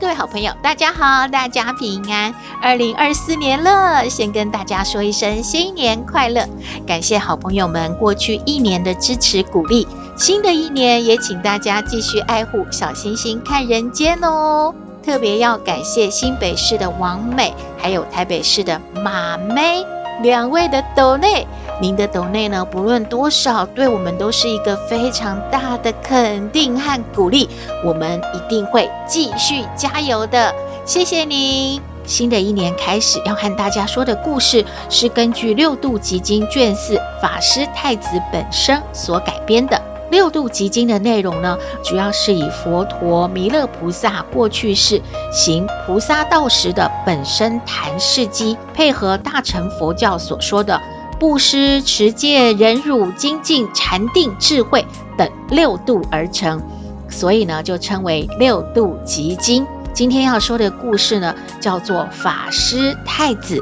各位好朋友，大家好，大家平安。二零二四年了，先跟大家说一声新年快乐！感谢好朋友们过去一年的支持鼓励，新的一年也请大家继续爱护小星星看人间哦。特别要感谢新北市的王美，还有台北市的马妹两位的斗内。您的斗内呢，不论多少，对我们都是一个非常大的肯定和鼓励。我们一定会继续加油的，谢谢您。新的一年开始，要和大家说的故事是根据六度集经卷四法师太子本身所改编的。六度集经的内容呢，主要是以佛陀弥勒菩萨过去世行菩萨道时的本身谈事迹，配合大乘佛教所说的。布施、持戒、忍辱、精进、禅定、智慧等六度而成，所以呢，就称为六度集经。今天要说的故事呢，叫做法师太子。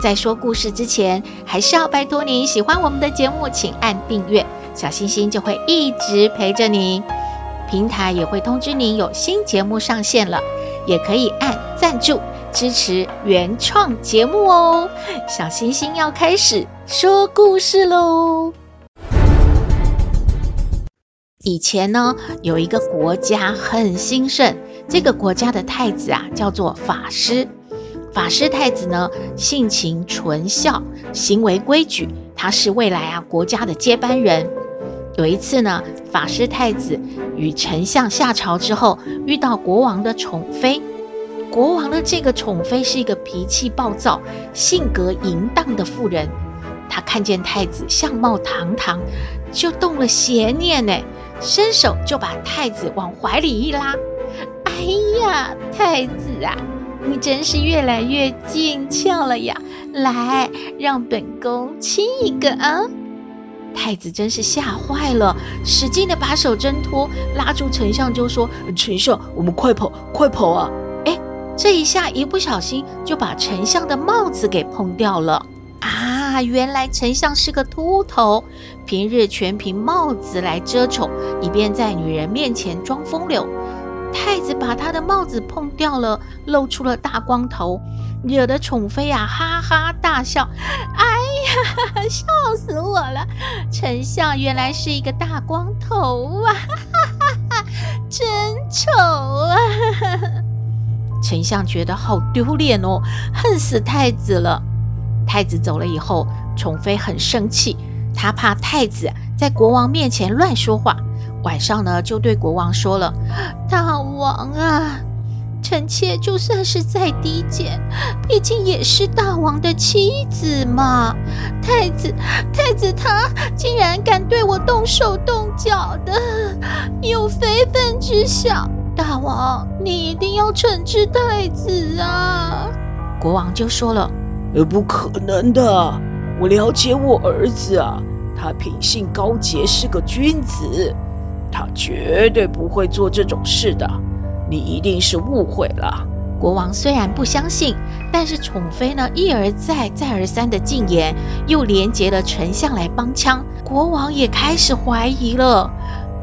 在说故事之前，还是要拜托您喜欢我们的节目，请按订阅，小星星就会一直陪着您。平台也会通知您有新节目上线了，也可以按赞助。支持原创节目哦！小星星要开始说故事喽。以前呢，有一个国家很兴盛，这个国家的太子啊，叫做法师。法师太子呢，性情纯孝，行为规矩，他是未来啊国家的接班人。有一次呢，法师太子与丞相下朝之后，遇到国王的宠妃。国王的这个宠妃是一个脾气暴躁、性格淫荡的妇人。她看见太子相貌堂堂，就动了邪念呢，伸手就把太子往怀里一拉。哎呀，太子啊，你真是越来越俊俏了呀！来，让本宫亲一个啊！太子真是吓坏了，使劲的把手挣脱，拉住丞相就说：“丞相，我们快跑，快跑啊！”这一下一不小心就把丞相的帽子给碰掉了啊！原来丞相是个秃头，平日全凭帽子来遮丑，以便在女人面前装风流。太子把他的帽子碰掉了，露出了大光头，惹得宠妃啊哈哈大笑。哎呀，笑死我了！丞相原来是一个大光头啊，哈哈哈，真丑啊！丞相觉得好丢脸哦，恨死太子了。太子走了以后，宠妃很生气，她怕太子在国王面前乱说话。晚上呢，就对国王说了：“大王啊，臣妾就算是再低贱，毕竟也是大王的妻子嘛。太子，太子他竟然敢对我动手动脚的，有非分之想。”大王，你一定要惩治太子啊！国王就说了：“呃，不可能的，我了解我儿子啊，他品性高洁，是个君子，他绝对不会做这种事的。你一定是误会了。”国王虽然不相信，但是宠妃呢一而再、再而三的进言，又连结了丞相来帮腔，国王也开始怀疑了。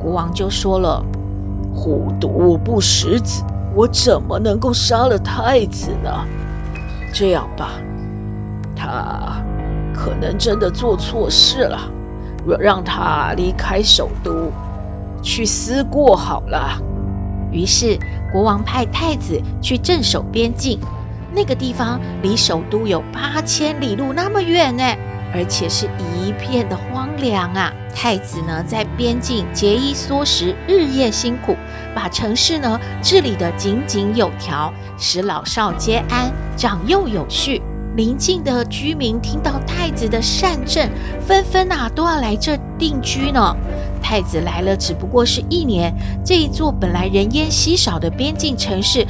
国王就说了。虎毒不食子，我怎么能够杀了太子呢？这样吧，他可能真的做错事了，我让他离开首都，去思过好了。于是国王派太子去镇守边境，那个地方离首都有八千里路那么远呢。而且是一片的荒凉啊！太子呢，在边境节衣缩食，日夜辛苦，把城市呢治理得井井有条，使老少皆安，长幼有序。邻近的居民听到太子的善政，纷纷啊都要来这定居呢。太子来了，只不过是一年，这一座本来人烟稀少的边境城市，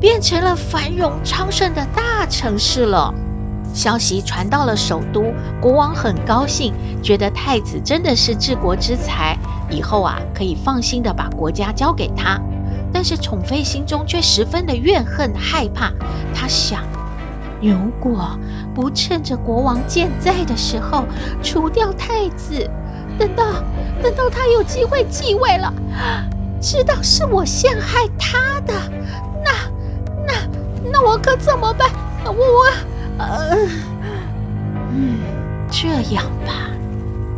变成了繁荣昌盛的大城市了。消息传到了首都，国王很高兴，觉得太子真的是治国之才，以后啊可以放心的把国家交给他。但是宠妃心中却十分的怨恨害怕，他想，如果不趁着国王健在的时候除掉太子。等到等到他有机会继位了，知道是我陷害他的，那那那我可怎么办？我我呃嗯，这样吧。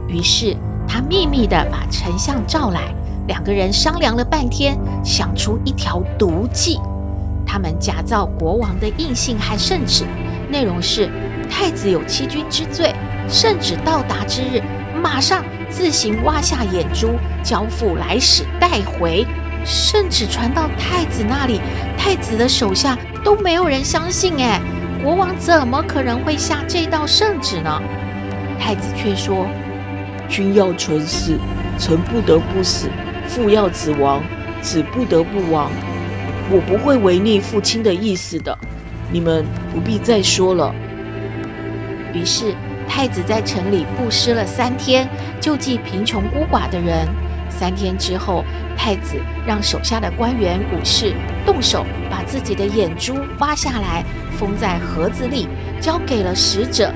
于是他秘密地把丞相召来，两个人商量了半天，想出一条毒计。他们假造国王的印信和圣旨，内容是太子有欺君之罪，圣旨到达之日，马上。自行挖下眼珠，交付来使带回。圣旨传到太子那里，太子的手下都没有人相信。哎，国王怎么可能会下这道圣旨呢？太子却说：“君要臣死，臣不得不死；父要子亡，子不得不亡。我不会违逆父亲的意思的。你们不必再说了。”于是。太子在城里布施了三天，救济贫穷孤寡的人。三天之后，太子让手下的官员武士动手把自己的眼珠挖下来，封在盒子里，交给了使者。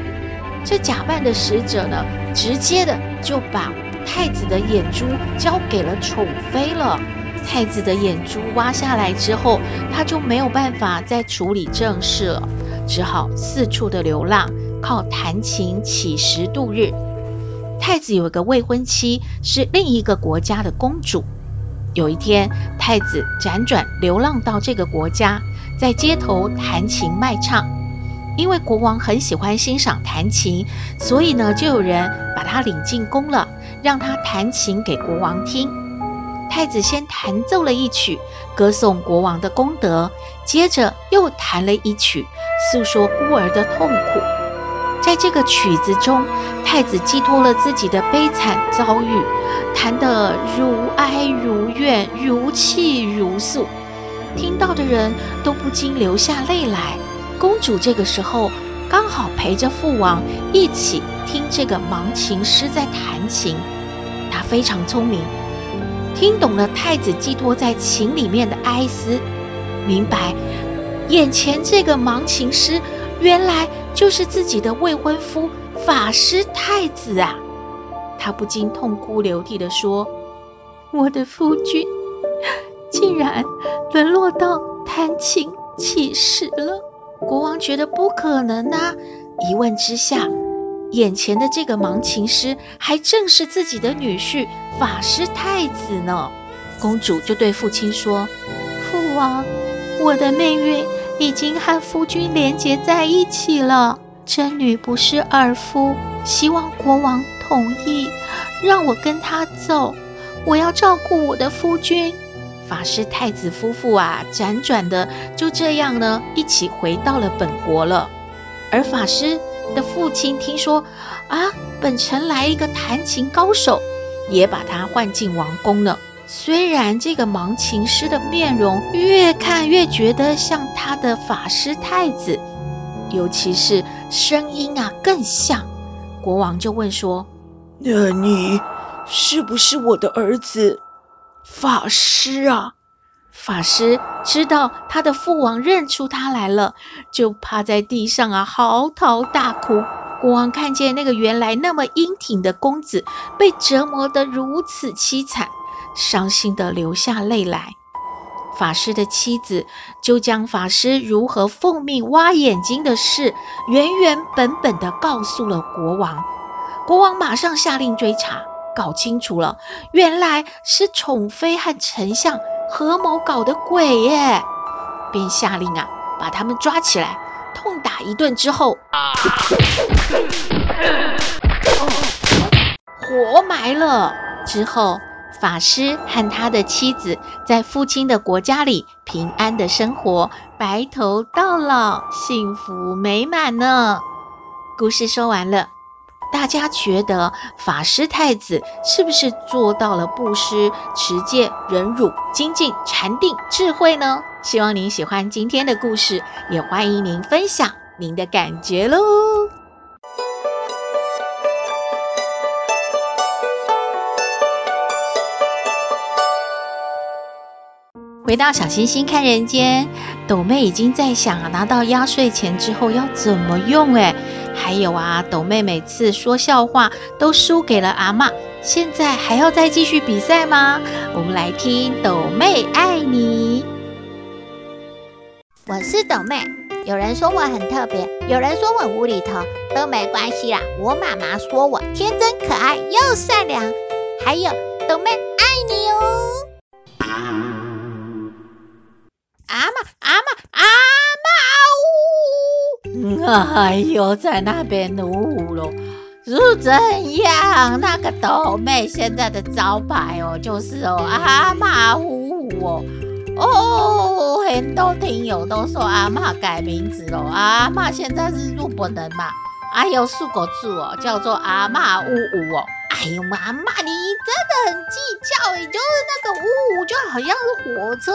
这假扮的使者呢，直接的就把太子的眼珠交给了宠妃了。太子的眼珠挖下来之后，他就没有办法再处理政事了，只好四处的流浪。靠弹琴乞食度日。太子有一个未婚妻，是另一个国家的公主。有一天，太子辗转流浪到这个国家，在街头弹琴卖唱。因为国王很喜欢欣赏弹琴，所以呢，就有人把他领进宫了，让他弹琴给国王听。太子先弹奏了一曲，歌颂国王的功德，接着又弹了一曲，诉说孤儿的痛苦。在这个曲子中，太子寄托了自己的悲惨遭遇，弹得如哀如怨，如泣如诉，听到的人都不禁流下泪来。公主这个时候刚好陪着父王一起听这个盲琴师在弹琴，她非常聪明，听懂了太子寄托在琴里面的哀思，明白眼前这个盲琴师。原来就是自己的未婚夫法师太子啊！他不禁痛哭流涕地说：“我的夫君竟然沦落到弹琴乞食了。”国王觉得不可能啊！一问之下，眼前的这个盲琴师还正是自己的女婿法师太子呢。公主就对父亲说：“父王，我的命运。”已经和夫君连结在一起了，真女不是二夫，希望国王同意，让我跟他走。我要照顾我的夫君。法师太子夫妇啊，辗转的就这样呢，一起回到了本国了。而法师的父亲听说啊，本城来一个弹琴高手，也把他唤进王宫了。虽然这个盲琴师的面容越看越觉得像他的法师太子，尤其是声音啊更像。国王就问说：“那你是不是我的儿子法师啊？”法师知道他的父王认出他来了，就趴在地上啊嚎啕大哭。国王看见那个原来那么英挺的公子被折磨得如此凄惨。伤心地流下泪来，法师的妻子就将法师如何奉命挖眼睛的事原原本本地告诉了国王。国王马上下令追查，搞清楚了，原来是宠妃和丞相合谋搞的鬼耶，便下令啊，把他们抓起来，痛打一顿之后，活埋了之后。法师和他的妻子在父亲的国家里平安的生活，白头到老，幸福美满呢。故事说完了，大家觉得法师太子是不是做到了布施、持戒、忍辱、精进、禅定、智慧呢？希望您喜欢今天的故事，也欢迎您分享您的感觉喽。回到小星星看人间，斗妹已经在想，拿到压岁钱之后要怎么用诶？还有啊，斗妹每次说笑话都输给了阿嬷，现在还要再继续比赛吗？我们来听斗妹爱你。我是斗妹，有人说我很特别，有人说我无厘头，都没关系啦。我妈妈说我天真可爱又善良，还有斗妹爱你哦。阿妈，阿妈，阿妈呜哎呦，在那边呜喽，是怎样？那个斗妹现在的招牌哦，就是哦，阿嬷呜呜哦，哦，很多听友都说阿嬷改名字了，阿嬷现在是日本人嘛，还有四个字哦，叫做阿嬷呜呜哦。哎呦，妈妈，你真的很计较，也就是那个呜呜，就好像是火车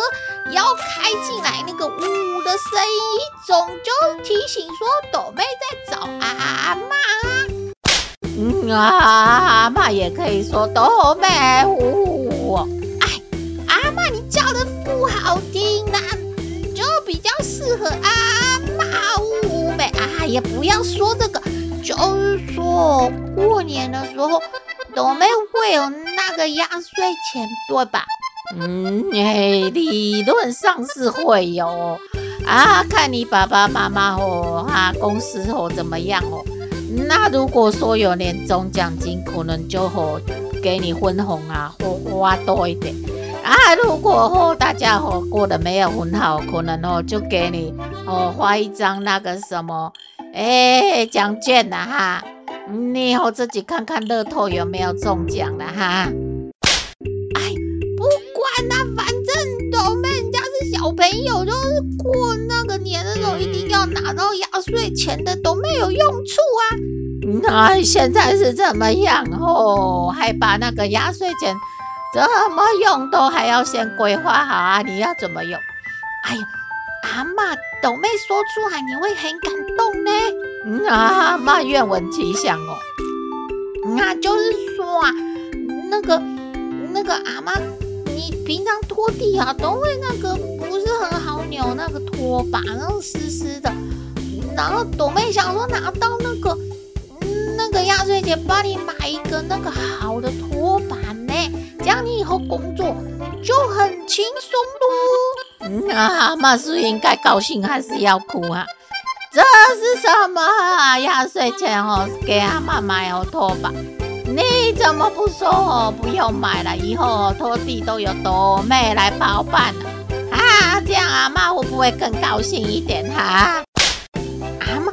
要开进来那个呜呜的声音，总就提醒说斗妹在找阿妈。嗯啊，阿妈也可以说斗妹呜呜。哎，阿妈你叫的不好听呐，就比较适合阿呜呗。哎呀，不要说这个，就是说过年的时候。斗妹会有那个压岁钱，对吧？嗯，哎，理论上是会有啊，看你爸爸妈妈哦，啊，公司哦怎么样哦？那如果说有年终奖金，可能就会给你分红啊，或花多一点啊。如果哦大家哦过得没有很好，可能哦就给你哦发一张那个什么哎奖券呐哈。你以后自己看看乐透有没有中奖了哈。哎，不管啦，反正斗妹人家是小朋友，就是过那个年的时候一定要拿到压岁钱的，都没有用处啊。那现在是怎么样哦？还把那个压岁钱怎么用都还要先规划好啊？你要怎么用？哎呀，阿妈，斗妹说出来你会很感动呢。嗯啊，妈愿闻其详哦。那就是说啊，那个那个阿妈，你平常拖地啊，都会那个不是很好扭那个拖把，然后湿湿的。然后朵妹想说拿到那个那个压岁钱，帮你买一个那个好的拖把呢，这样你以后工作就很轻松喽。嗯啊，妈是应该高兴还是要哭啊？这是什么啊？压岁钱哦，给阿嬷买哦拖把。你怎么不说哦？不用买了，以后哦拖地都有斗妹来包办了。啊，这样阿嬷会不会更高兴一点哈？阿嬷，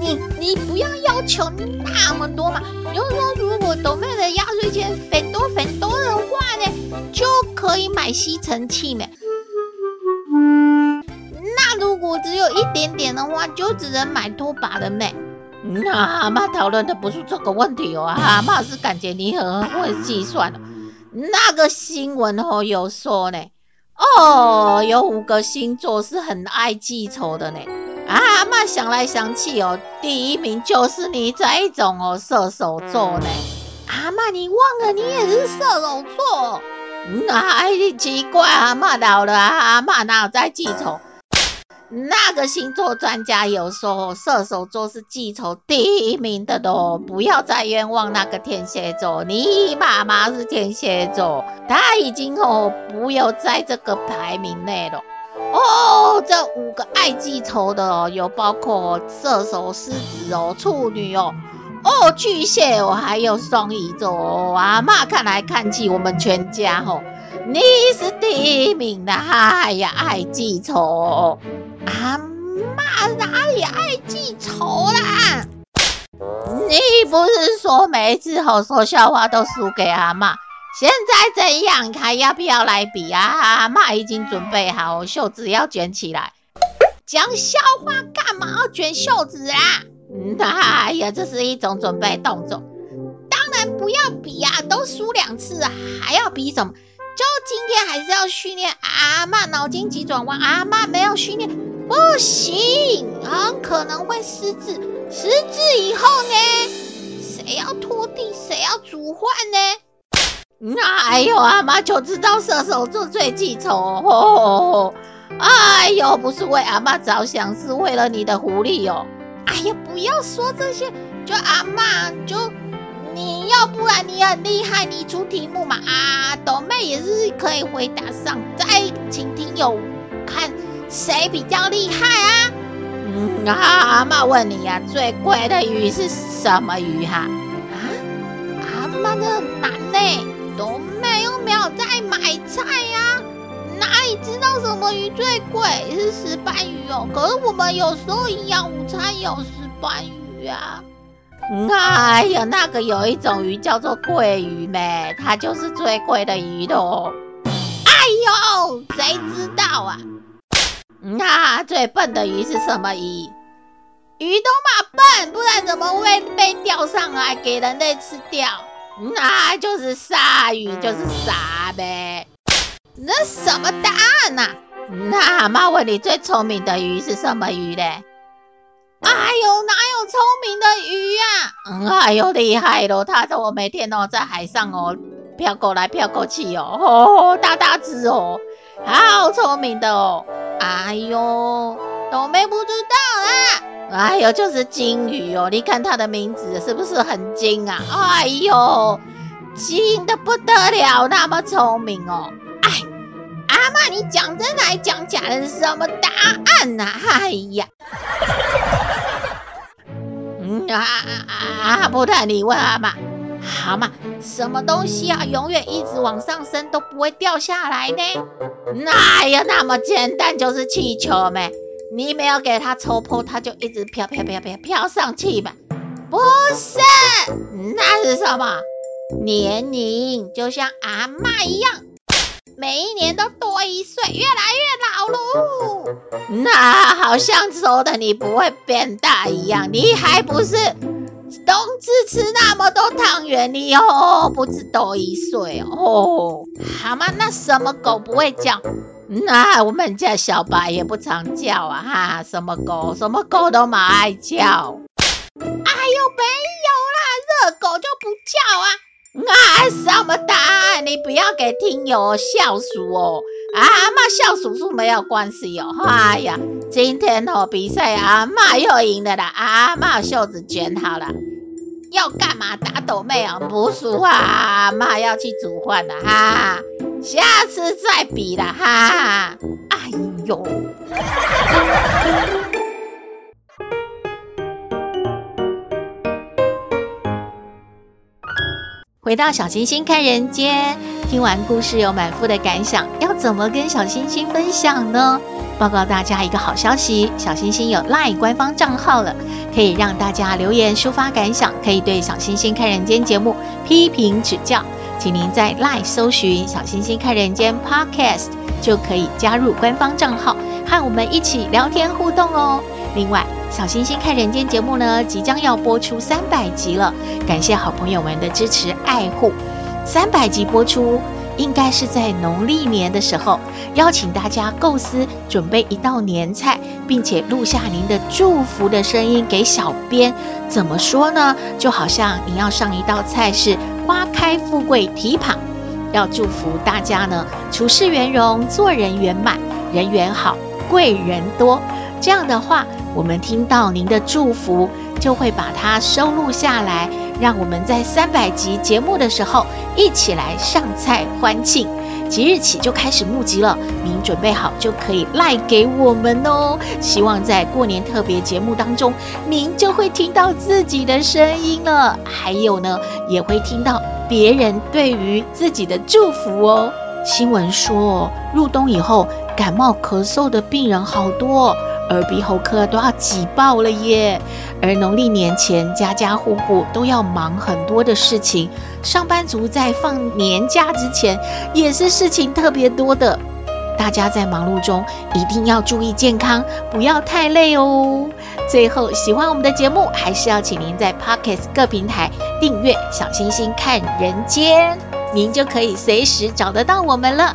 你你不要要求那么多嘛。就是说，如果斗妹的压岁钱很多很多的话呢，就可以买吸尘器呢。我只有一点点的话，就只能买拖把了妹。那阿嬷讨论的不是这个问题哦，阿嬷是感觉你很会计算哦。那个新闻哦有说呢，哦，有五个星座是很爱记仇的呢。阿嬷想来想去哦，第一名就是你这一种哦，射手座呢。阿嬷，你忘了你也是射手座？那还奇怪，阿嬷老了，阿嬷哪有在记仇？那个星座专家有说，射手座是记仇第一名的喽，不要再冤枉那个天蝎座。你妈妈是天蝎座，她已经哦不要在这个排名内了。哦，这五个爱记仇的哦，有包括射手、狮子哦、处女哦、哦巨蟹哦，还有双鱼座哦。阿嬷看来看去，我们全家哦，你是第一名的，哎呀，爱记仇。阿妈哪里爱记仇啦？你不是说每一次吼说笑话都输给阿妈？现在怎样？还要不要来比啊？阿妈已经准备好，袖子要卷起来。讲笑话干嘛要卷袖子啊？哎呀，这是一种准备动作。当然不要比、啊，都输两次啊，还要比什么？就今天还是要训练阿妈脑筋急转弯。阿妈没有训练不行，很可能会失智。失智以后呢？谁要拖地？谁要煮饭呢？哎呦，阿妈就知道射手座最记仇。哦。哎呦，不是为阿妈着想，是为了你的狐狸哦。哎呀，不要说这些，就阿妈就。你要不然你很厉害，你出题目嘛啊，斗妹也是可以回答上。再请听友看谁比较厉害啊？嗯啊，阿妈问你呀、啊，最贵的鱼是什么鱼哈？啊，阿妈这很难呢，都没有没有在买菜呀、啊，哪里知道什么鱼最贵？是石斑鱼哦。可是我们有时候营养午餐有石斑鱼啊。哎呀，那个有一种鱼叫做桂鱼咩，它就是最贵的鱼喽。哎呦，谁知道啊？那最笨的鱼是什么鱼？鱼都嘛笨，不然怎么会被钓上来给人类吃掉？那就是鲨鱼，就是傻呗。那什么答案呐、啊？那妈问你最聪明的鱼是什么鱼嘞？哎呦，哪有聪明的鱼呀、啊？哎呦，厉害喽！它说我每天哦在海上哦飘过来飘过去哦，哦，大大只哦，好聪明的哦。哎呦，都没不知道啦。哎呦，就是金鱼哦，你看它的名字是不是很金啊？哎呦，金的不得了，那么聪明哦。哎，阿妈，你讲真的还讲假的？什么答案呐、啊？哎呀！啊啊啊！不太你问阿嬷，好嘛？什么东西啊，永远一直往上升都不会掉下来呢？哪有那么简单？就是气球没。你没有给它抽破，它就一直飘飘飘飘飘上去吧？不是，那是什么？年龄，就像阿嬷一样。每一年都多一岁，越来越老喽。那好像说的你不会变大一样，你还不是冬至吃那么多汤圆，你又不止多一岁哦。好吗？那什么狗不会叫？那我们家小白也不常叫啊，哈，什么狗？什么狗都蛮爱叫。哎呦，没有啦，热狗就不叫啊。啊，什么答案？你不要给听友笑鼠哦！阿嬷笑鼠鼠没有关系哦。哎呀，今天哦比赛阿妈又赢了啦！阿妈袖子卷好了，要干嘛？打斗妹啊？不输啊！阿嬷要去煮饭了哈，下次再比了哈。哎呦！回到小星星看人间，听完故事有满腹的感想，要怎么跟小星星分享呢？报告大家一个好消息，小星星有 LINE 官方账号了，可以让大家留言抒发感想，可以对小星星看人间节目批评指教，请您在 LINE 搜寻小星星看人间 Podcast，就可以加入官方账号，和我们一起聊天互动哦。另外，小星星看人间节目呢，即将要播出三百集了，感谢好朋友们的支持爱护。三百集播出，应该是在农历年的时候，邀请大家构思准备一道年菜，并且录下您的祝福的声音给小编。怎么说呢？就好像你要上一道菜是花开富贵蹄膀，要祝福大家呢，处事圆融，做人圆满，人缘好，贵人多。这样的话，我们听到您的祝福，就会把它收录下来，让我们在三百集节目的时候一起来上菜欢庆。即日起就开始募集了，您准备好就可以赖给我们哦。希望在过年特别节目当中，您就会听到自己的声音了，还有呢，也会听到别人对于自己的祝福哦。新闻说，入冬以后感冒咳嗽的病人好多。耳鼻喉科都要挤爆了耶。而农历年前，家家户户都要忙很多的事情，上班族在放年假之前也是事情特别多的。大家在忙碌中一定要注意健康，不要太累哦。最后，喜欢我们的节目，还是要请您在 Pocket 各平台订阅“小星星看人间”，您就可以随时找得到我们了。